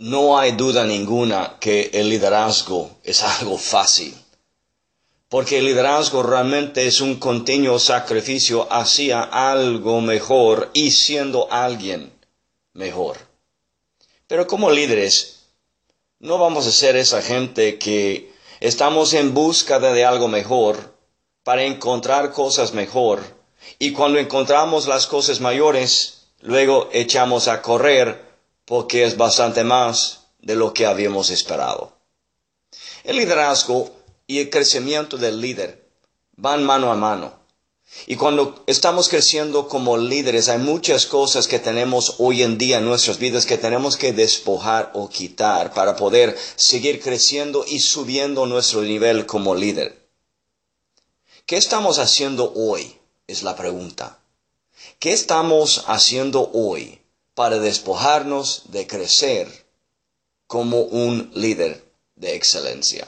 no hay duda ninguna que el liderazgo es algo fácil. Porque el liderazgo realmente es un continuo sacrificio hacia algo mejor y siendo alguien mejor. Pero como líderes, no vamos a ser esa gente que estamos en busca de algo mejor para encontrar cosas mejor y cuando encontramos las cosas mayores, luego echamos a correr porque es bastante más de lo que habíamos esperado. El liderazgo y el crecimiento del líder van mano a mano. Y cuando estamos creciendo como líderes, hay muchas cosas que tenemos hoy en día en nuestras vidas que tenemos que despojar o quitar para poder seguir creciendo y subiendo nuestro nivel como líder. ¿Qué estamos haciendo hoy? Es la pregunta. ¿Qué estamos haciendo hoy para despojarnos de crecer como un líder de excelencia.